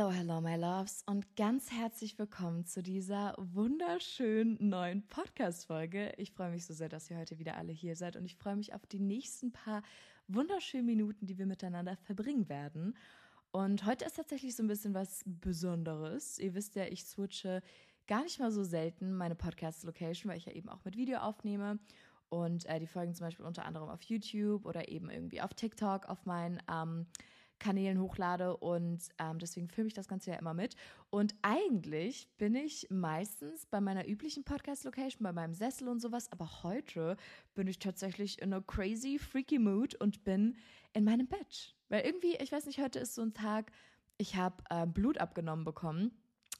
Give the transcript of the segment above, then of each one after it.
Hello, hello, my loves und ganz herzlich willkommen zu dieser wunderschönen neuen Podcast-Folge. Ich freue mich so sehr, dass ihr heute wieder alle hier seid und ich freue mich auf die nächsten paar wunderschönen Minuten, die wir miteinander verbringen werden. Und heute ist tatsächlich so ein bisschen was Besonderes. Ihr wisst ja, ich switche gar nicht mal so selten meine Podcast-Location, weil ich ja eben auch mit Video aufnehme und äh, die Folgen zum Beispiel unter anderem auf YouTube oder eben irgendwie auf TikTok auf meinen ähm, Kanälen hochlade und ähm, deswegen filme ich das Ganze ja immer mit. Und eigentlich bin ich meistens bei meiner üblichen Podcast-Location, bei meinem Sessel und sowas, aber heute bin ich tatsächlich in einer crazy, freaky Mood und bin in meinem Bett. Weil irgendwie, ich weiß nicht, heute ist so ein Tag, ich habe äh, Blut abgenommen bekommen.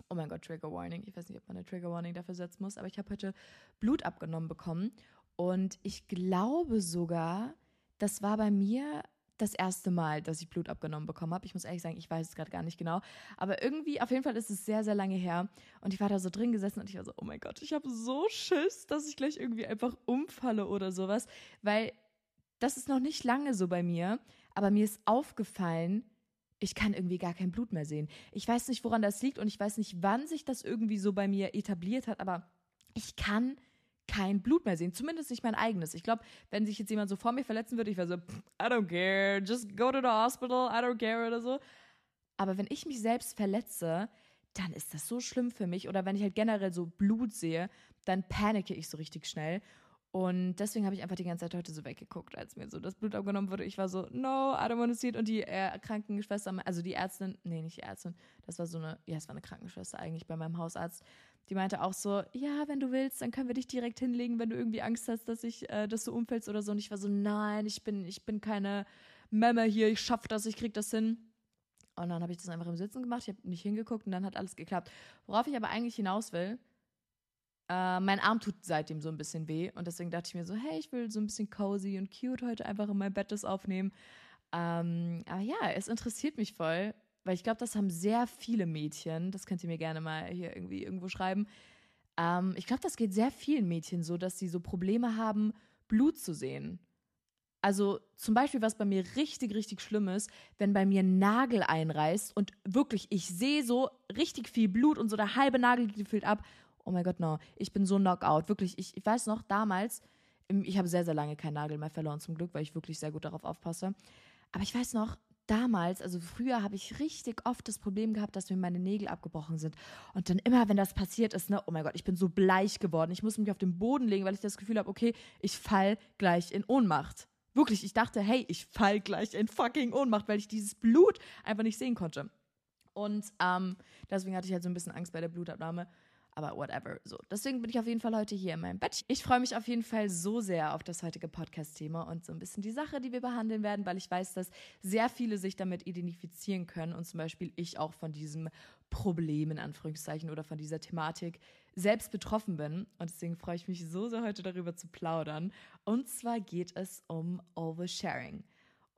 Oh mein Gott, Trigger Warning. Ich weiß nicht, ob man eine Trigger Warning dafür setzen muss, aber ich habe heute Blut abgenommen bekommen. Und ich glaube sogar, das war bei mir das erste Mal, dass ich Blut abgenommen bekommen habe. Ich muss ehrlich sagen, ich weiß es gerade gar nicht genau. Aber irgendwie, auf jeden Fall ist es sehr, sehr lange her. Und ich war da so drin gesessen und ich war so, oh mein Gott, ich habe so Schiss, dass ich gleich irgendwie einfach umfalle oder sowas. Weil das ist noch nicht lange so bei mir. Aber mir ist aufgefallen, ich kann irgendwie gar kein Blut mehr sehen. Ich weiß nicht, woran das liegt und ich weiß nicht, wann sich das irgendwie so bei mir etabliert hat, aber ich kann kein Blut mehr sehen. Zumindest nicht mein eigenes. Ich glaube, wenn sich jetzt jemand so vor mir verletzen würde, ich wäre so, I don't care, just go to the hospital, I don't care oder so. Aber wenn ich mich selbst verletze, dann ist das so schlimm für mich. Oder wenn ich halt generell so Blut sehe, dann panike ich so richtig schnell. Und deswegen habe ich einfach die ganze Zeit heute so weggeguckt, als mir so das Blut abgenommen wurde. Ich war so, no, I don't want to see it. Und die äh, Krankenschwester, also die Ärztin, nee, nicht die Ärztin, das war so eine, ja, es war eine Krankenschwester eigentlich bei meinem Hausarzt. Die meinte auch so, ja, wenn du willst, dann können wir dich direkt hinlegen, wenn du irgendwie Angst hast, dass ich, äh, dass du umfällst oder so. Und ich war so, nein, ich bin, ich bin keine Memme hier, ich schaff das, ich krieg das hin. Und dann habe ich das einfach im Sitzen gemacht, ich habe nicht hingeguckt und dann hat alles geklappt. Worauf ich aber eigentlich hinaus will, äh, mein Arm tut seitdem so ein bisschen weh und deswegen dachte ich mir so, hey, ich will so ein bisschen cozy und cute heute einfach in mein Bett das aufnehmen. Ähm, aber ja, es interessiert mich voll, weil ich glaube, das haben sehr viele Mädchen. Das könnt ihr mir gerne mal hier irgendwie irgendwo schreiben. Ähm, ich glaube, das geht sehr vielen Mädchen so, dass sie so Probleme haben, Blut zu sehen. Also zum Beispiel, was bei mir richtig, richtig schlimm ist, wenn bei mir ein Nagel einreißt und wirklich, ich sehe so richtig viel Blut und so der halbe Nagel gefüllt ab oh mein Gott, no, ich bin so knockout. Wirklich, ich, ich weiß noch, damals, ich habe sehr, sehr lange keinen Nagel mehr verloren, zum Glück, weil ich wirklich sehr gut darauf aufpasse. Aber ich weiß noch, damals, also früher habe ich richtig oft das Problem gehabt, dass mir meine Nägel abgebrochen sind. Und dann immer, wenn das passiert ist, ne, oh mein Gott, ich bin so bleich geworden. Ich muss mich auf den Boden legen, weil ich das Gefühl habe, okay, ich fall gleich in Ohnmacht. Wirklich, ich dachte, hey, ich fall gleich in fucking Ohnmacht, weil ich dieses Blut einfach nicht sehen konnte. Und ähm, deswegen hatte ich halt so ein bisschen Angst bei der Blutabnahme. Aber whatever. So, deswegen bin ich auf jeden Fall heute hier in meinem Bett. Ich freue mich auf jeden Fall so sehr auf das heutige Podcast-Thema und so ein bisschen die Sache, die wir behandeln werden, weil ich weiß, dass sehr viele sich damit identifizieren können und zum Beispiel ich auch von diesem Problem in Anführungszeichen oder von dieser Thematik selbst betroffen bin. Und deswegen freue ich mich so sehr heute darüber zu plaudern. Und zwar geht es um Oversharing.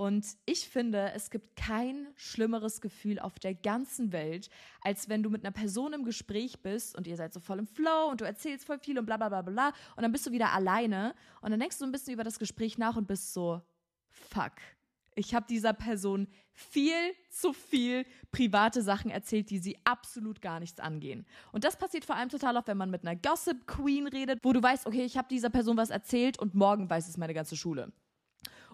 Und ich finde, es gibt kein schlimmeres Gefühl auf der ganzen Welt, als wenn du mit einer Person im Gespräch bist und ihr seid so voll im Flow und du erzählst voll viel und bla bla bla bla und dann bist du wieder alleine und dann denkst du ein bisschen über das Gespräch nach und bist so, fuck. Ich habe dieser Person viel zu viel private Sachen erzählt, die sie absolut gar nichts angehen. Und das passiert vor allem total oft, wenn man mit einer Gossip Queen redet, wo du weißt, okay, ich habe dieser Person was erzählt und morgen weiß es meine ganze Schule.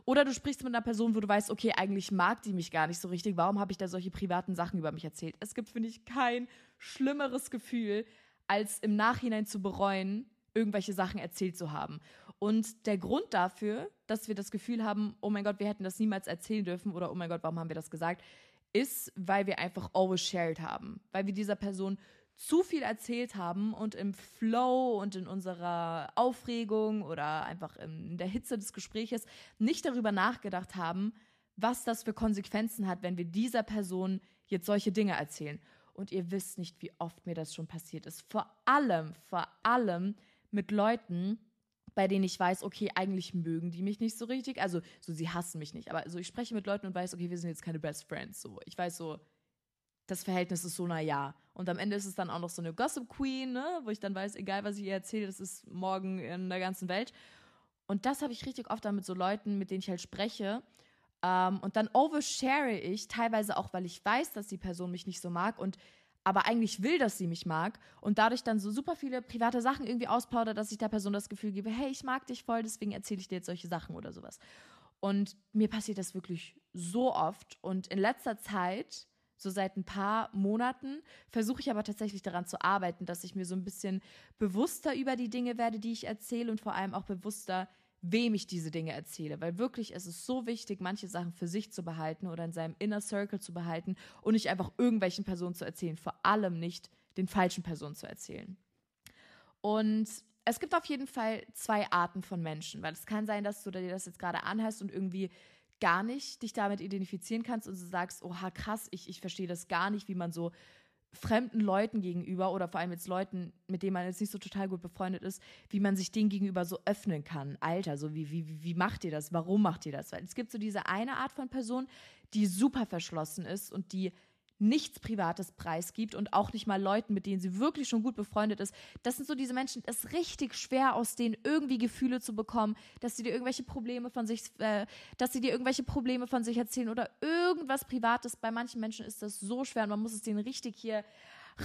Oder du sprichst mit einer Person, wo du weißt, okay, eigentlich mag die mich gar nicht so richtig. Warum habe ich da solche privaten Sachen über mich erzählt? Es gibt, finde ich, kein schlimmeres Gefühl, als im Nachhinein zu bereuen, irgendwelche Sachen erzählt zu haben. Und der Grund dafür, dass wir das Gefühl haben, oh mein Gott, wir hätten das niemals erzählen dürfen oder oh mein Gott, warum haben wir das gesagt, ist, weil wir einfach overshared haben. Weil wir dieser Person zu viel erzählt haben und im Flow und in unserer Aufregung oder einfach in der Hitze des Gespräches nicht darüber nachgedacht haben, was das für Konsequenzen hat, wenn wir dieser Person jetzt solche Dinge erzählen. Und ihr wisst nicht, wie oft mir das schon passiert ist. Vor allem, vor allem mit Leuten, bei denen ich weiß, okay, eigentlich mögen die mich nicht so richtig. Also, so, sie hassen mich nicht. Aber so, ich spreche mit Leuten und weiß, okay, wir sind jetzt keine Best Friends. So, ich weiß so, das Verhältnis ist so, na ja. Und am Ende ist es dann auch noch so eine Gossip Queen, ne? wo ich dann weiß, egal was ich ihr erzähle, das ist morgen in der ganzen Welt. Und das habe ich richtig oft dann mit so Leuten, mit denen ich halt spreche, Ähm, und dann overshare ich, teilweise auch, weil ich weiß, dass die Person mich nicht so mag und aber eigentlich will, dass sie mich mag und dadurch dann so super viele private Sachen irgendwie ausplaudert, dass ich der Person das Gefühl gebe, hey, ich mag dich voll, deswegen erzähle ich dir jetzt solche Sachen oder sowas. Und mir passiert das wirklich so oft und in letzter Zeit so seit ein paar Monaten versuche ich aber tatsächlich daran zu arbeiten, dass ich mir so ein bisschen bewusster über die Dinge werde, die ich erzähle und vor allem auch bewusster, wem ich diese Dinge erzähle. Weil wirklich es ist so wichtig, manche Sachen für sich zu behalten oder in seinem Inner Circle zu behalten und nicht einfach irgendwelchen Personen zu erzählen, vor allem nicht den falschen Personen zu erzählen. Und es gibt auf jeden Fall zwei Arten von Menschen, weil es kann sein, dass du dir das jetzt gerade anhörst und irgendwie gar nicht dich damit identifizieren kannst und du sagst, oha, krass, ich, ich verstehe das gar nicht, wie man so fremden Leuten gegenüber oder vor allem jetzt Leuten, mit denen man jetzt nicht so total gut befreundet ist, wie man sich denen gegenüber so öffnen kann. Alter, so wie, wie, wie macht ihr das? Warum macht ihr das? Weil es gibt so diese eine Art von Person, die super verschlossen ist und die nichts Privates preisgibt und auch nicht mal Leuten, mit denen sie wirklich schon gut befreundet ist. Das sind so diese Menschen, es ist richtig schwer, aus denen irgendwie Gefühle zu bekommen, dass sie dir irgendwelche Probleme von sich, äh, dass sie dir irgendwelche Probleme von sich erzählen oder irgendwas Privates. Bei manchen Menschen ist das so schwer und man muss es denen richtig hier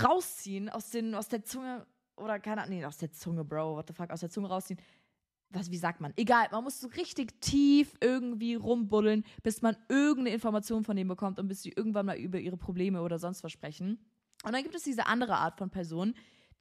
rausziehen, aus, den, aus der Zunge oder keine Ahnung, nee, aus der Zunge, Bro, what the fuck, aus der Zunge rausziehen was, wie sagt man? Egal, man muss so richtig tief irgendwie rumbuddeln, bis man irgendeine Information von denen bekommt und bis sie irgendwann mal über ihre Probleme oder sonst was sprechen. Und dann gibt es diese andere Art von Person,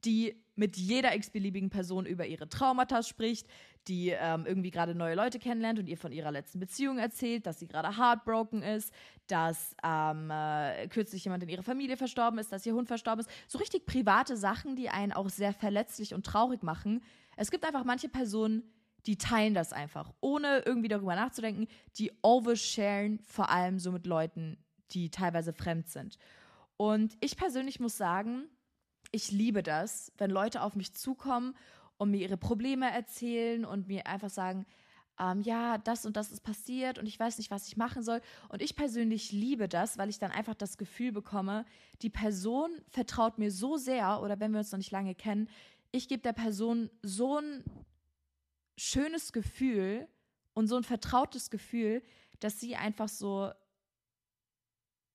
die mit jeder x-beliebigen Person über ihre Traumata spricht, die ähm, irgendwie gerade neue Leute kennenlernt und ihr von ihrer letzten Beziehung erzählt, dass sie gerade heartbroken ist, dass ähm, äh, kürzlich jemand in ihrer Familie verstorben ist, dass ihr Hund verstorben ist. So richtig private Sachen, die einen auch sehr verletzlich und traurig machen. Es gibt einfach manche Personen, die teilen das einfach, ohne irgendwie darüber nachzudenken. Die oversharen vor allem so mit Leuten, die teilweise fremd sind. Und ich persönlich muss sagen, ich liebe das, wenn Leute auf mich zukommen und mir ihre Probleme erzählen und mir einfach sagen, ähm, ja, das und das ist passiert und ich weiß nicht, was ich machen soll. Und ich persönlich liebe das, weil ich dann einfach das Gefühl bekomme, die Person vertraut mir so sehr oder wenn wir uns noch nicht lange kennen, ich gebe der Person so ein schönes Gefühl und so ein vertrautes Gefühl, dass sie einfach so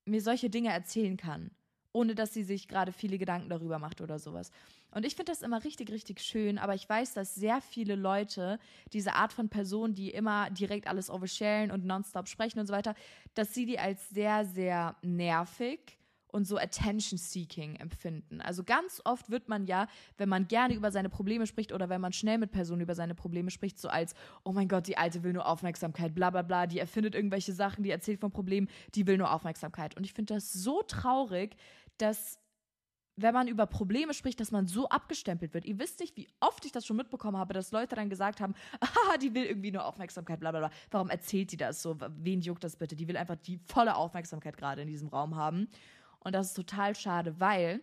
mir solche Dinge erzählen kann, ohne dass sie sich gerade viele Gedanken darüber macht oder sowas. Und ich finde das immer richtig, richtig schön, aber ich weiß, dass sehr viele Leute diese Art von Person, die immer direkt alles oversharen und nonstop sprechen und so weiter, dass sie die als sehr, sehr nervig und so Attention-Seeking empfinden. Also ganz oft wird man ja, wenn man gerne über seine Probleme spricht oder wenn man schnell mit Personen über seine Probleme spricht, so als, oh mein Gott, die Alte will nur Aufmerksamkeit, bla bla bla, die erfindet irgendwelche Sachen, die erzählt von Problemen, die will nur Aufmerksamkeit. Und ich finde das so traurig, dass wenn man über Probleme spricht, dass man so abgestempelt wird. Ihr wisst nicht, wie oft ich das schon mitbekommen habe, dass Leute dann gesagt haben, ah, die will irgendwie nur Aufmerksamkeit, bla bla bla. Warum erzählt die das so? Wen juckt das bitte? Die will einfach die volle Aufmerksamkeit gerade in diesem Raum haben. Und das ist total schade, weil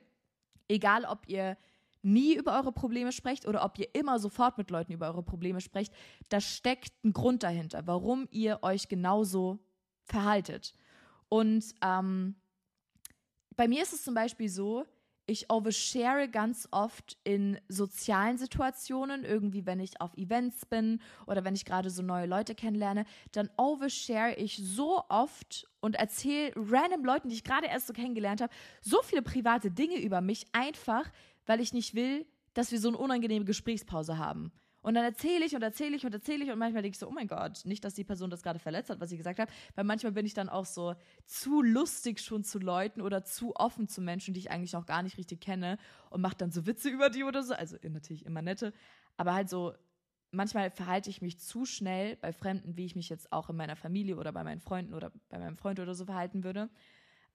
egal ob ihr nie über eure Probleme sprecht oder ob ihr immer sofort mit Leuten über eure Probleme sprecht, da steckt ein Grund dahinter, warum ihr euch genauso verhaltet. Und ähm, bei mir ist es zum Beispiel so, ich overshare ganz oft in sozialen Situationen, irgendwie wenn ich auf Events bin oder wenn ich gerade so neue Leute kennenlerne, dann overshare ich so oft und erzähle random Leuten, die ich gerade erst so kennengelernt habe, so viele private Dinge über mich, einfach weil ich nicht will, dass wir so eine unangenehme Gesprächspause haben. Und dann erzähle ich und erzähle ich und erzähle ich und manchmal denke ich so, oh mein Gott, nicht, dass die Person das gerade verletzt hat, was ich gesagt habe, weil manchmal bin ich dann auch so zu lustig schon zu Leuten oder zu offen zu Menschen, die ich eigentlich noch gar nicht richtig kenne und mache dann so Witze über die oder so, also natürlich immer nette, aber halt so manchmal verhalte ich mich zu schnell bei Fremden, wie ich mich jetzt auch in meiner Familie oder bei meinen Freunden oder bei meinem Freund oder so verhalten würde.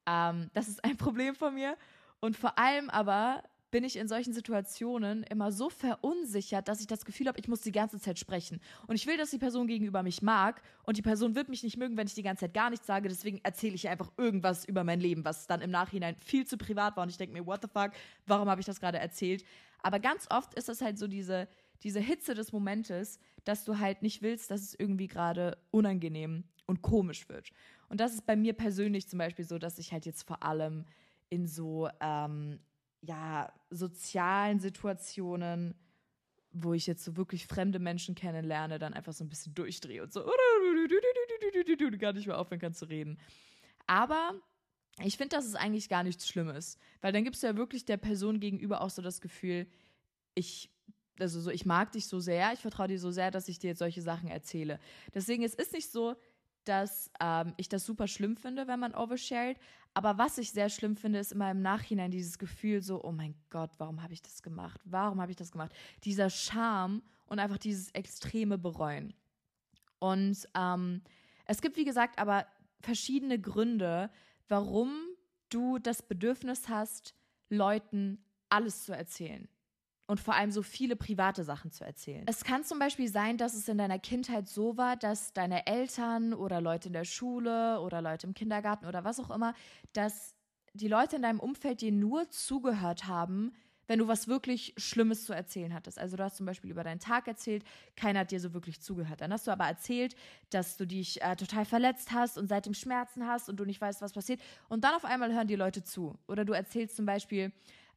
Ähm, das ist ein Problem von mir. Und vor allem aber bin ich in solchen Situationen immer so verunsichert, dass ich das Gefühl habe, ich muss die ganze Zeit sprechen. Und ich will, dass die Person gegenüber mich mag und die Person wird mich nicht mögen, wenn ich die ganze Zeit gar nichts sage. Deswegen erzähle ich einfach irgendwas über mein Leben, was dann im Nachhinein viel zu privat war. Und ich denke mir, what the fuck, warum habe ich das gerade erzählt? Aber ganz oft ist es halt so diese, diese Hitze des Momentes, dass du halt nicht willst, dass es irgendwie gerade unangenehm und komisch wird. Und das ist bei mir persönlich zum Beispiel so, dass ich halt jetzt vor allem in so ähm, ja, sozialen Situationen wo ich jetzt so wirklich fremde Menschen kennenlerne, dann einfach so ein bisschen durchdrehe und so gar nicht mehr aufhören kann zu reden. Aber ich finde, das ist eigentlich gar nichts Schlimmes, weil dann gibst du ja wirklich der Person gegenüber auch so das Gefühl, ich, also so, ich mag dich so sehr, ich vertraue dir so sehr, dass ich dir jetzt solche Sachen erzähle. Deswegen, es ist nicht so, dass ähm, ich das super schlimm finde, wenn man overshared. Aber was ich sehr schlimm finde, ist immer im Nachhinein dieses Gefühl so, oh mein Gott, warum habe ich das gemacht? Warum habe ich das gemacht? Dieser Scham und einfach dieses extreme Bereuen. Und ähm, es gibt, wie gesagt, aber verschiedene Gründe, warum du das Bedürfnis hast, Leuten alles zu erzählen und vor allem so viele private Sachen zu erzählen. Es kann zum Beispiel sein, dass es in deiner Kindheit so war, dass deine Eltern oder Leute in der Schule oder Leute im Kindergarten oder was auch immer, dass die Leute in deinem Umfeld dir nur zugehört haben, wenn du was wirklich Schlimmes zu erzählen hattest. Also du hast zum Beispiel über deinen Tag erzählt, keiner hat dir so wirklich zugehört. Dann hast du aber erzählt, dass du dich äh, total verletzt hast und seitdem Schmerzen hast und du nicht weißt, was passiert. Und dann auf einmal hören die Leute zu. Oder du erzählst zum Beispiel,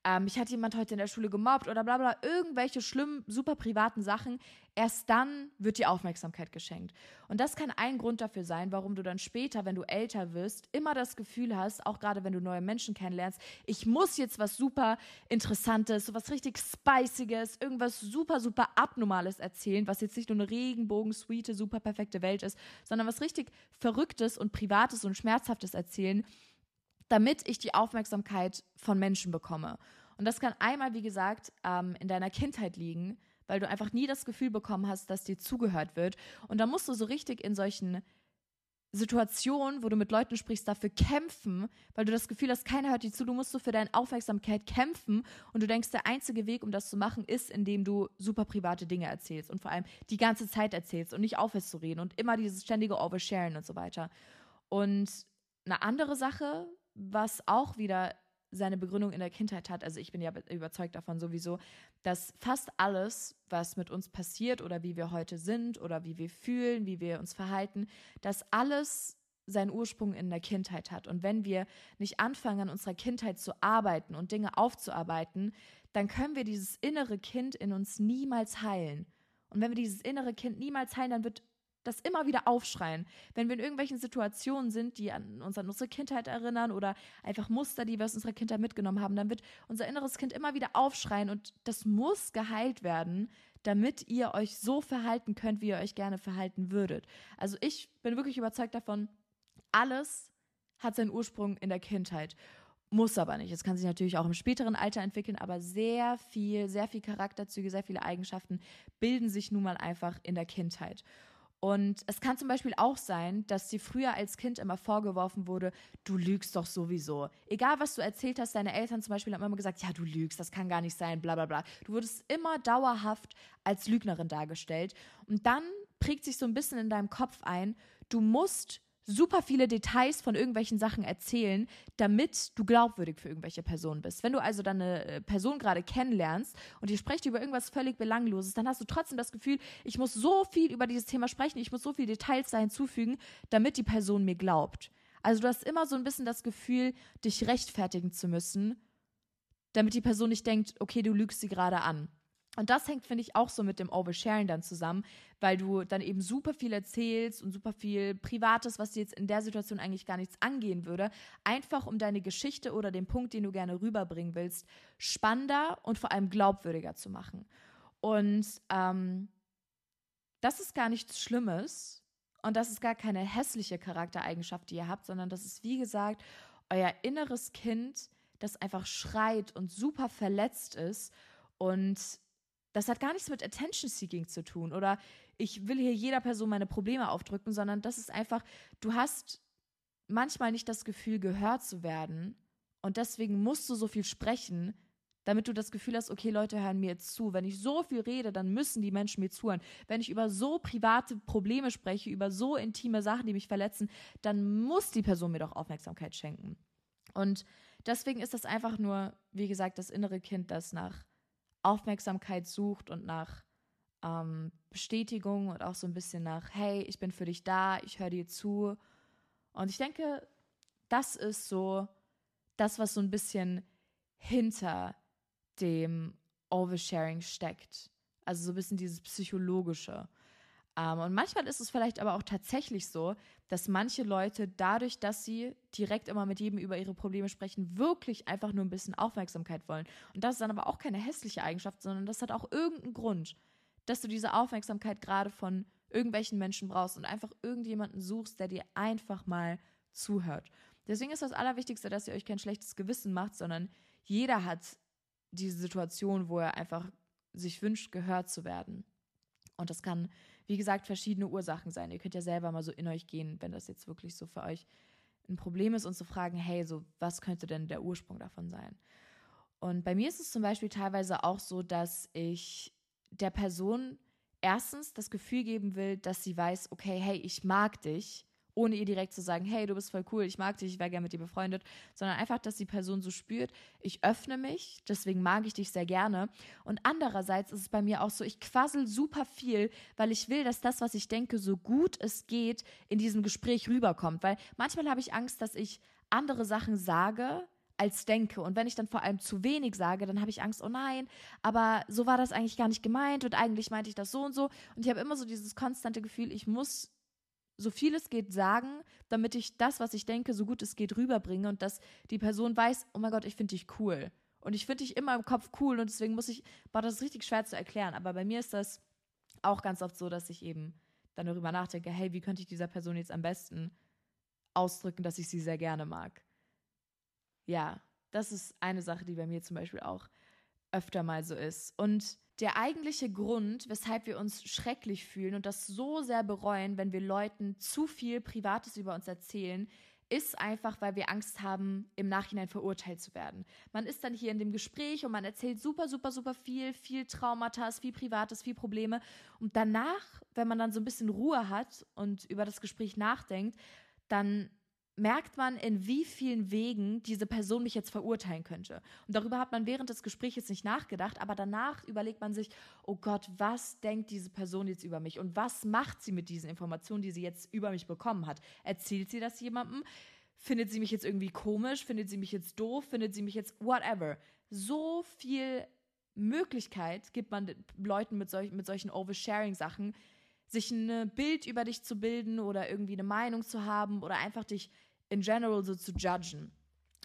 ähm, mich hat jemand heute in der Schule gemobbt oder bla bla, irgendwelche schlimmen, super privaten Sachen, erst dann wird dir Aufmerksamkeit geschenkt. Und das kann ein Grund dafür sein, warum du dann später, wenn du älter wirst, immer das Gefühl hast, auch gerade wenn du neue Menschen kennenlernst, ich muss jetzt was super Interessantes, so was richtig Spiciges, irgendwas super, super Abnormales erzählen, was jetzt nicht nur eine Regenbogen-sweete, super perfekte Welt ist, sondern was richtig Verrücktes und Privates und Schmerzhaftes erzählen, damit ich die Aufmerksamkeit von Menschen bekomme. Und das kann einmal, wie gesagt, ähm, in deiner Kindheit liegen, weil du einfach nie das Gefühl bekommen hast, dass dir zugehört wird. Und da musst du so richtig in solchen Situationen, wo du mit Leuten sprichst, dafür kämpfen, weil du das Gefühl hast, keiner hört dir zu, du musst so für deine Aufmerksamkeit kämpfen und du denkst, der einzige Weg, um das zu machen, ist, indem du super private Dinge erzählst und vor allem die ganze Zeit erzählst und nicht aufhörst zu reden und immer dieses ständige Oversharen und so weiter. Und eine andere Sache, was auch wieder seine Begründung in der Kindheit hat. Also ich bin ja überzeugt davon sowieso, dass fast alles, was mit uns passiert oder wie wir heute sind oder wie wir fühlen, wie wir uns verhalten, dass alles seinen Ursprung in der Kindheit hat. Und wenn wir nicht anfangen, an unserer Kindheit zu arbeiten und Dinge aufzuarbeiten, dann können wir dieses innere Kind in uns niemals heilen. Und wenn wir dieses innere Kind niemals heilen, dann wird das immer wieder aufschreien. Wenn wir in irgendwelchen Situationen sind, die an, uns an unsere Kindheit erinnern oder einfach Muster, die wir aus unserer Kindheit mitgenommen haben, dann wird unser inneres Kind immer wieder aufschreien und das muss geheilt werden, damit ihr euch so verhalten könnt, wie ihr euch gerne verhalten würdet. Also ich bin wirklich überzeugt davon, alles hat seinen Ursprung in der Kindheit. Muss aber nicht. Es kann sich natürlich auch im späteren Alter entwickeln, aber sehr viel, sehr viel Charakterzüge, sehr viele Eigenschaften bilden sich nun mal einfach in der Kindheit. Und es kann zum Beispiel auch sein, dass dir früher als Kind immer vorgeworfen wurde, du lügst doch sowieso. Egal, was du erzählt hast, deine Eltern zum Beispiel haben immer gesagt, ja, du lügst, das kann gar nicht sein, bla bla bla. Du wurdest immer dauerhaft als Lügnerin dargestellt. Und dann prägt sich so ein bisschen in deinem Kopf ein, du musst super viele Details von irgendwelchen Sachen erzählen, damit du glaubwürdig für irgendwelche Personen bist. Wenn du also dann eine äh, Person gerade kennenlernst und ihr sprecht über irgendwas völlig Belangloses, dann hast du trotzdem das Gefühl, ich muss so viel über dieses Thema sprechen, ich muss so viele Details da hinzufügen, damit die Person mir glaubt. Also du hast immer so ein bisschen das Gefühl, dich rechtfertigen zu müssen, damit die Person nicht denkt, okay, du lügst sie gerade an. Und das hängt, finde ich, auch so mit dem Oversharing dann zusammen, weil du dann eben super viel erzählst und super viel Privates, was dir jetzt in der Situation eigentlich gar nichts angehen würde, einfach um deine Geschichte oder den Punkt, den du gerne rüberbringen willst, spannender und vor allem glaubwürdiger zu machen. Und ähm, das ist gar nichts Schlimmes und das ist gar keine hässliche Charaktereigenschaft, die ihr habt, sondern das ist, wie gesagt, euer inneres Kind, das einfach schreit und super verletzt ist und das hat gar nichts mit Attention Seeking zu tun oder ich will hier jeder Person meine Probleme aufdrücken, sondern das ist einfach, du hast manchmal nicht das Gefühl, gehört zu werden und deswegen musst du so viel sprechen, damit du das Gefühl hast, okay, Leute hören mir jetzt zu. Wenn ich so viel rede, dann müssen die Menschen mir zuhören. Wenn ich über so private Probleme spreche, über so intime Sachen, die mich verletzen, dann muss die Person mir doch Aufmerksamkeit schenken. Und deswegen ist das einfach nur, wie gesagt, das innere Kind, das nach Aufmerksamkeit sucht und nach ähm, Bestätigung und auch so ein bisschen nach, hey, ich bin für dich da, ich höre dir zu. Und ich denke, das ist so das, was so ein bisschen hinter dem Oversharing steckt. Also so ein bisschen dieses Psychologische. Ähm, und manchmal ist es vielleicht aber auch tatsächlich so, dass manche Leute dadurch, dass sie direkt immer mit jedem über ihre Probleme sprechen, wirklich einfach nur ein bisschen Aufmerksamkeit wollen. Und das ist dann aber auch keine hässliche Eigenschaft, sondern das hat auch irgendeinen Grund, dass du diese Aufmerksamkeit gerade von irgendwelchen Menschen brauchst und einfach irgendjemanden suchst, der dir einfach mal zuhört. Deswegen ist das Allerwichtigste, dass ihr euch kein schlechtes Gewissen macht, sondern jeder hat diese Situation, wo er einfach sich wünscht, gehört zu werden. Und das kann, wie gesagt, verschiedene Ursachen sein. Ihr könnt ja selber mal so in euch gehen, wenn das jetzt wirklich so für euch ein Problem ist und zu fragen, hey, so was könnte denn der Ursprung davon sein? Und bei mir ist es zum Beispiel teilweise auch so, dass ich der Person erstens das Gefühl geben will, dass sie weiß, okay, hey, ich mag dich ohne ihr direkt zu sagen, hey, du bist voll cool, ich mag dich, ich wäre gerne mit dir befreundet, sondern einfach, dass die Person so spürt, ich öffne mich, deswegen mag ich dich sehr gerne. Und andererseits ist es bei mir auch so, ich quassel super viel, weil ich will, dass das, was ich denke, so gut es geht, in diesem Gespräch rüberkommt. Weil manchmal habe ich Angst, dass ich andere Sachen sage, als denke. Und wenn ich dann vor allem zu wenig sage, dann habe ich Angst, oh nein, aber so war das eigentlich gar nicht gemeint und eigentlich meinte ich das so und so. Und ich habe immer so dieses konstante Gefühl, ich muss so viel es geht sagen, damit ich das, was ich denke, so gut es geht rüberbringe und dass die Person weiß, oh mein Gott, ich finde dich cool. Und ich finde dich immer im Kopf cool und deswegen muss ich, war das richtig schwer zu erklären. Aber bei mir ist das auch ganz oft so, dass ich eben dann darüber nachdenke, hey, wie könnte ich dieser Person jetzt am besten ausdrücken, dass ich sie sehr gerne mag. Ja, das ist eine Sache, die bei mir zum Beispiel auch öfter mal so ist. Und der eigentliche Grund, weshalb wir uns schrecklich fühlen und das so sehr bereuen, wenn wir Leuten zu viel Privates über uns erzählen, ist einfach, weil wir Angst haben, im Nachhinein verurteilt zu werden. Man ist dann hier in dem Gespräch und man erzählt super, super, super viel, viel Traumata, viel Privates, viel Probleme. Und danach, wenn man dann so ein bisschen Ruhe hat und über das Gespräch nachdenkt, dann merkt man, in wie vielen Wegen diese Person mich jetzt verurteilen könnte. Und darüber hat man während des Gesprächs nicht nachgedacht, aber danach überlegt man sich, oh Gott, was denkt diese Person jetzt über mich und was macht sie mit diesen Informationen, die sie jetzt über mich bekommen hat? Erzählt sie das jemandem? Findet sie mich jetzt irgendwie komisch? Findet sie mich jetzt doof? Findet sie mich jetzt whatever? So viel Möglichkeit gibt man Leuten mit, solch, mit solchen Oversharing-Sachen, sich ein Bild über dich zu bilden oder irgendwie eine Meinung zu haben oder einfach dich in general so zu judgen.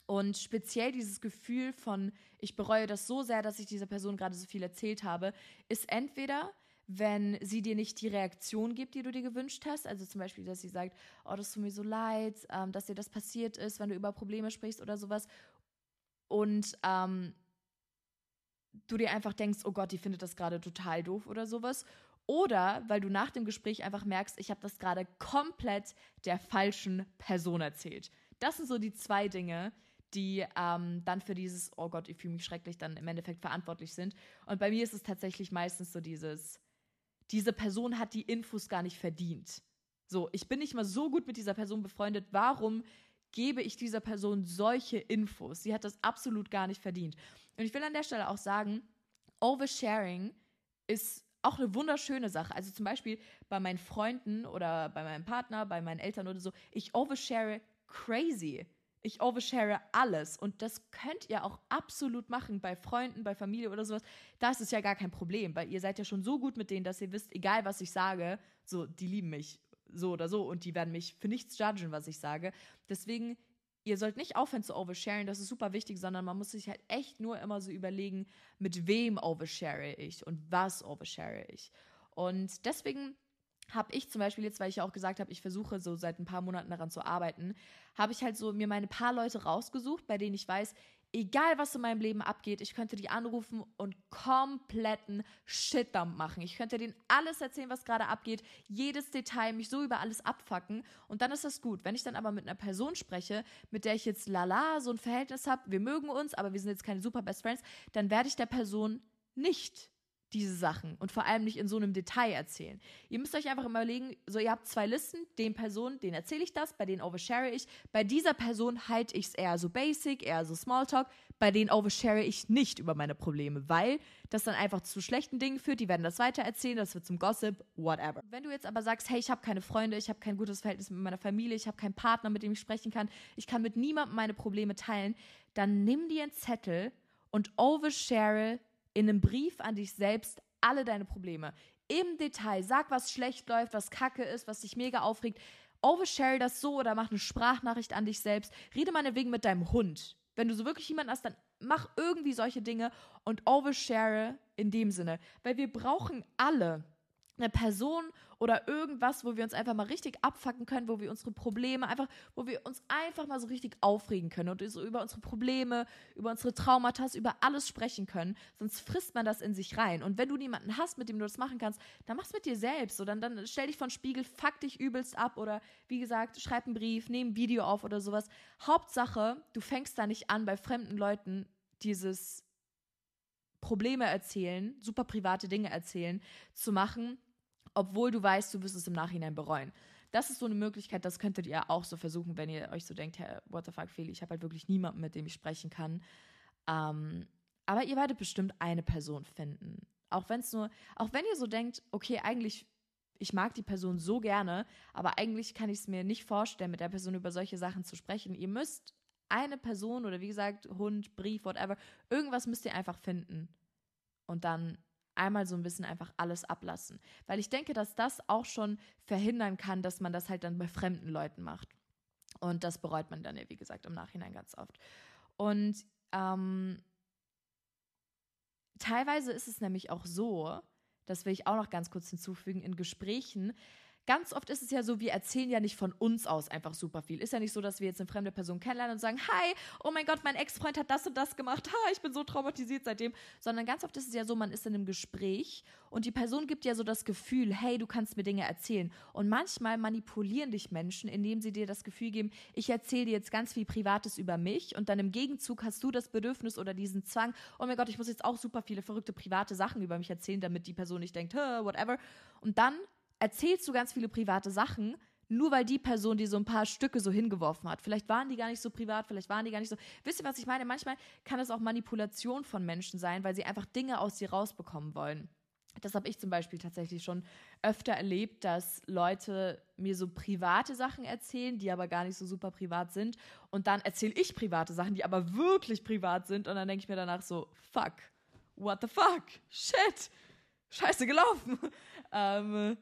Und speziell dieses Gefühl von, ich bereue das so sehr, dass ich dieser Person gerade so viel erzählt habe, ist entweder, wenn sie dir nicht die Reaktion gibt, die du dir gewünscht hast. Also zum Beispiel, dass sie sagt, oh, das tut mir so leid, ähm, dass dir das passiert ist, wenn du über Probleme sprichst oder sowas. Und ähm, du dir einfach denkst, oh Gott, die findet das gerade total doof oder sowas. Oder weil du nach dem Gespräch einfach merkst, ich habe das gerade komplett der falschen Person erzählt. Das sind so die zwei Dinge, die ähm, dann für dieses, oh Gott, ich fühle mich schrecklich, dann im Endeffekt verantwortlich sind. Und bei mir ist es tatsächlich meistens so dieses, diese Person hat die Infos gar nicht verdient. So, ich bin nicht mal so gut mit dieser Person befreundet. Warum gebe ich dieser Person solche Infos? Sie hat das absolut gar nicht verdient. Und ich will an der Stelle auch sagen, Oversharing ist auch eine wunderschöne Sache. Also zum Beispiel bei meinen Freunden oder bei meinem Partner, bei meinen Eltern oder so, ich overshare crazy. Ich overshare alles und das könnt ihr auch absolut machen bei Freunden, bei Familie oder sowas. Da ist ja gar kein Problem, weil ihr seid ja schon so gut mit denen, dass ihr wisst, egal was ich sage, so, die lieben mich so oder so und die werden mich für nichts judgen, was ich sage. Deswegen ihr sollt nicht aufhören zu oversharen, das ist super wichtig, sondern man muss sich halt echt nur immer so überlegen, mit wem overshare ich und was overshare ich. Und deswegen habe ich zum Beispiel jetzt, weil ich ja auch gesagt habe, ich versuche so seit ein paar Monaten daran zu arbeiten, habe ich halt so mir meine paar Leute rausgesucht, bei denen ich weiß, egal was in meinem Leben abgeht, ich könnte die anrufen und kompletten Shitdump machen. Ich könnte denen alles erzählen, was gerade abgeht, jedes Detail, mich so über alles abfacken und dann ist das gut. Wenn ich dann aber mit einer Person spreche, mit der ich jetzt lala so ein Verhältnis habe, wir mögen uns, aber wir sind jetzt keine super Best Friends, dann werde ich der Person nicht diese Sachen und vor allem nicht in so einem Detail erzählen. Ihr müsst euch einfach immer überlegen, so ihr habt zwei Listen, den Personen, denen erzähle ich das, bei denen overshare ich, bei dieser Person halte ich es eher so basic, eher so Smalltalk, bei denen overshare ich nicht über meine Probleme, weil das dann einfach zu schlechten Dingen führt, die werden das weiter erzählen, das wird zum Gossip, whatever. Wenn du jetzt aber sagst, hey, ich habe keine Freunde, ich habe kein gutes Verhältnis mit meiner Familie, ich habe keinen Partner, mit dem ich sprechen kann, ich kann mit niemandem meine Probleme teilen, dann nimm dir einen Zettel und overshare in einem Brief an dich selbst alle deine Probleme. Im Detail. Sag, was schlecht läuft, was kacke ist, was dich mega aufregt. Overshare das so oder mach eine Sprachnachricht an dich selbst. Rede meinetwegen mit deinem Hund. Wenn du so wirklich jemanden hast, dann mach irgendwie solche Dinge und overshare in dem Sinne. Weil wir brauchen alle eine Person oder irgendwas, wo wir uns einfach mal richtig abfacken können, wo wir unsere Probleme einfach, wo wir uns einfach mal so richtig aufregen können und so über unsere Probleme, über unsere Traumata, über alles sprechen können. Sonst frisst man das in sich rein. Und wenn du niemanden hast, mit dem du das machen kannst, dann mach's mit dir selbst. So, dann, dann stell dich von Spiegel, fuck dich übelst ab oder wie gesagt, schreib einen Brief, nehm ein Video auf oder sowas. Hauptsache, du fängst da nicht an, bei fremden Leuten dieses Probleme erzählen, super private Dinge erzählen, zu machen, obwohl du weißt, du wirst es im Nachhinein bereuen. Das ist so eine Möglichkeit, das könntet ihr auch so versuchen, wenn ihr euch so denkt, hey, what the fuck, Feli, ich habe halt wirklich niemanden, mit dem ich sprechen kann. Ähm, aber ihr werdet bestimmt eine Person finden. Auch wenn es nur, auch wenn ihr so denkt, okay, eigentlich, ich mag die Person so gerne, aber eigentlich kann ich es mir nicht vorstellen, mit der Person über solche Sachen zu sprechen. Ihr müsst eine Person oder wie gesagt, Hund, Brief, whatever, irgendwas müsst ihr einfach finden. Und dann einmal so ein bisschen einfach alles ablassen. Weil ich denke, dass das auch schon verhindern kann, dass man das halt dann bei fremden Leuten macht. Und das bereut man dann ja, wie gesagt, im Nachhinein ganz oft. Und ähm, teilweise ist es nämlich auch so, das will ich auch noch ganz kurz hinzufügen, in Gesprächen ganz oft ist es ja so, wir erzählen ja nicht von uns aus einfach super viel. Ist ja nicht so, dass wir jetzt eine fremde Person kennenlernen und sagen, hi, oh mein Gott, mein Ex-Freund hat das und das gemacht, ha, ich bin so traumatisiert seitdem. Sondern ganz oft ist es ja so, man ist in einem Gespräch und die Person gibt ja so das Gefühl, hey, du kannst mir Dinge erzählen. Und manchmal manipulieren dich Menschen, indem sie dir das Gefühl geben, ich erzähle dir jetzt ganz viel Privates über mich und dann im Gegenzug hast du das Bedürfnis oder diesen Zwang, oh mein Gott, ich muss jetzt auch super viele verrückte private Sachen über mich erzählen, damit die Person nicht denkt, whatever. Und dann erzählst du ganz viele private Sachen, nur weil die Person dir so ein paar Stücke so hingeworfen hat. Vielleicht waren die gar nicht so privat, vielleicht waren die gar nicht so. Wisst ihr, was ich meine? Manchmal kann es auch Manipulation von Menschen sein, weil sie einfach Dinge aus dir rausbekommen wollen. Das habe ich zum Beispiel tatsächlich schon öfter erlebt, dass Leute mir so private Sachen erzählen, die aber gar nicht so super privat sind. Und dann erzähle ich private Sachen, die aber wirklich privat sind. Und dann denke ich mir danach so, fuck, what the fuck, shit, scheiße gelaufen. ähm,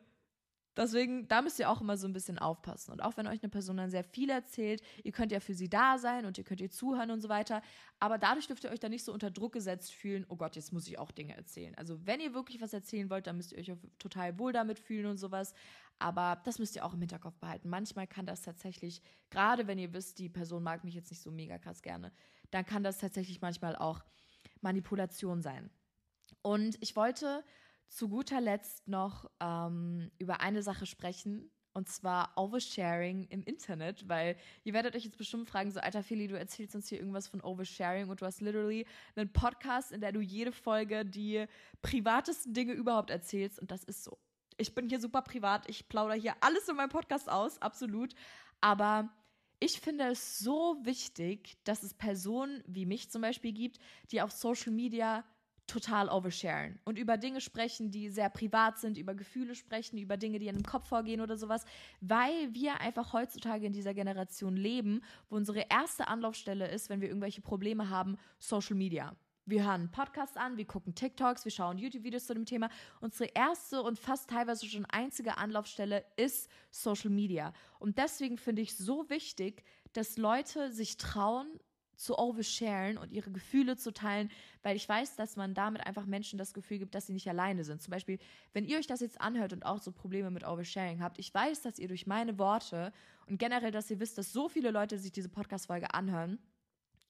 Deswegen, da müsst ihr auch immer so ein bisschen aufpassen. Und auch wenn euch eine Person dann sehr viel erzählt, ihr könnt ja für sie da sein und ihr könnt ihr zuhören und so weiter. Aber dadurch dürft ihr euch dann nicht so unter Druck gesetzt fühlen, oh Gott, jetzt muss ich auch Dinge erzählen. Also wenn ihr wirklich was erzählen wollt, dann müsst ihr euch total wohl damit fühlen und sowas. Aber das müsst ihr auch im Hinterkopf behalten. Manchmal kann das tatsächlich, gerade wenn ihr wisst, die Person mag mich jetzt nicht so mega krass gerne, dann kann das tatsächlich manchmal auch Manipulation sein. Und ich wollte zu guter Letzt noch ähm, über eine Sache sprechen, und zwar Oversharing im Internet, weil ihr werdet euch jetzt bestimmt fragen, so alter Feli, du erzählst uns hier irgendwas von Oversharing und du hast literally einen Podcast, in der du jede Folge die privatesten Dinge überhaupt erzählst und das ist so. Ich bin hier super privat, ich plaudere hier alles in meinem Podcast aus, absolut, aber ich finde es so wichtig, dass es Personen wie mich zum Beispiel gibt, die auf Social Media total oversharen und über Dinge sprechen, die sehr privat sind, über Gefühle sprechen, über Dinge, die in dem Kopf vorgehen oder sowas, weil wir einfach heutzutage in dieser Generation leben, wo unsere erste Anlaufstelle ist, wenn wir irgendwelche Probleme haben, Social Media. Wir hören Podcasts an, wir gucken TikToks, wir schauen YouTube-Videos zu dem Thema. Unsere erste und fast teilweise schon einzige Anlaufstelle ist Social Media. Und deswegen finde ich so wichtig, dass Leute sich trauen, zu oversharen und ihre Gefühle zu teilen, weil ich weiß, dass man damit einfach Menschen das Gefühl gibt, dass sie nicht alleine sind. Zum Beispiel, wenn ihr euch das jetzt anhört und auch so Probleme mit Oversharing habt, ich weiß, dass ihr durch meine Worte und generell, dass ihr wisst, dass so viele Leute sich diese Podcast-Folge anhören,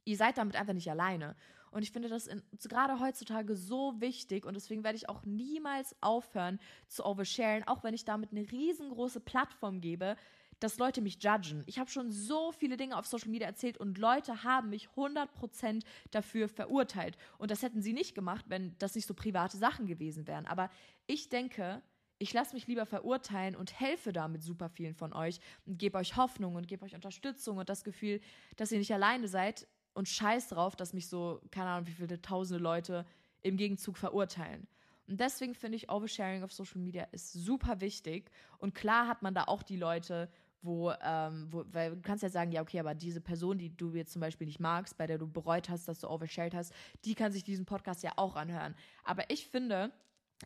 ihr seid damit einfach nicht alleine. Und ich finde das in, gerade heutzutage so wichtig und deswegen werde ich auch niemals aufhören zu oversharen, auch wenn ich damit eine riesengroße Plattform gebe, dass Leute mich judgen. Ich habe schon so viele Dinge auf Social Media erzählt und Leute haben mich 100% dafür verurteilt. Und das hätten sie nicht gemacht, wenn das nicht so private Sachen gewesen wären. Aber ich denke, ich lasse mich lieber verurteilen und helfe damit super vielen von euch und gebe euch Hoffnung und gebe euch Unterstützung und das Gefühl, dass ihr nicht alleine seid und scheiß drauf, dass mich so, keine Ahnung, wie viele tausende Leute im Gegenzug verurteilen. Und deswegen finde ich, Oversharing auf Social Media ist super wichtig. Und klar hat man da auch die Leute, wo, ähm, wo, weil du kannst ja sagen, ja, okay, aber diese Person, die du jetzt zum Beispiel nicht magst, bei der du bereut hast, dass du overshared hast, die kann sich diesen Podcast ja auch anhören. Aber ich finde,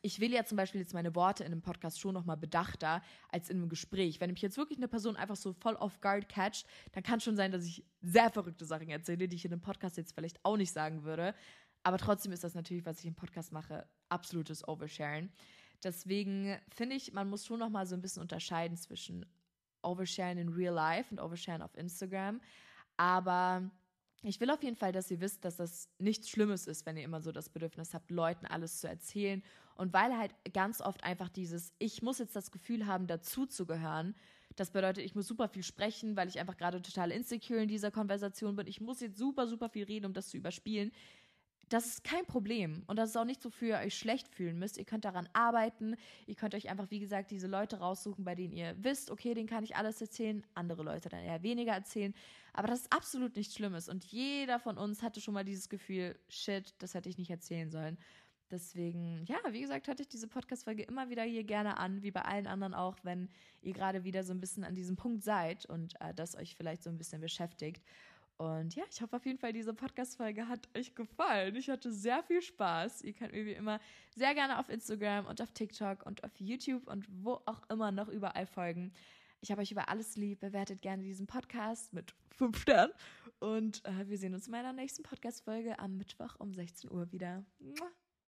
ich will ja zum Beispiel jetzt meine Worte in einem Podcast schon nochmal bedachter als in einem Gespräch. Wenn mich jetzt wirklich eine Person einfach so voll off guard catcht, dann kann schon sein, dass ich sehr verrückte Sachen erzähle, die ich in einem Podcast jetzt vielleicht auch nicht sagen würde. Aber trotzdem ist das natürlich, was ich im Podcast mache, absolutes Oversharen. Deswegen finde ich, man muss schon nochmal so ein bisschen unterscheiden zwischen Oversharen in real life und Oversharen auf Instagram. Aber ich will auf jeden Fall, dass ihr wisst, dass das nichts Schlimmes ist, wenn ihr immer so das Bedürfnis habt, Leuten alles zu erzählen. Und weil halt ganz oft einfach dieses, ich muss jetzt das Gefühl haben, dazu zu gehören. Das bedeutet, ich muss super viel sprechen, weil ich einfach gerade total insecure in dieser Konversation bin. Ich muss jetzt super, super viel reden, um das zu überspielen. Das ist kein Problem. Und das ist auch nicht so für ihr euch schlecht fühlen müsst. Ihr könnt daran arbeiten. Ihr könnt euch einfach, wie gesagt, diese Leute raussuchen, bei denen ihr wisst, okay, denen kann ich alles erzählen. Andere Leute dann eher weniger erzählen. Aber das ist absolut nichts Schlimmes. Und jeder von uns hatte schon mal dieses Gefühl, shit, das hätte ich nicht erzählen sollen. Deswegen, ja, wie gesagt, hatte ich diese Podcast-Folge immer wieder hier gerne an, wie bei allen anderen auch, wenn ihr gerade wieder so ein bisschen an diesem Punkt seid und äh, das euch vielleicht so ein bisschen beschäftigt. Und ja, ich hoffe auf jeden Fall, diese Podcast-Folge hat euch gefallen. Ich hatte sehr viel Spaß. Ihr könnt mir wie immer sehr gerne auf Instagram und auf TikTok und auf YouTube und wo auch immer noch überall folgen. Ich habe euch über alles lieb. Bewertet gerne diesen Podcast mit 5 Sternen. Und äh, wir sehen uns in meiner nächsten Podcast-Folge am Mittwoch um 16 Uhr wieder. Mua.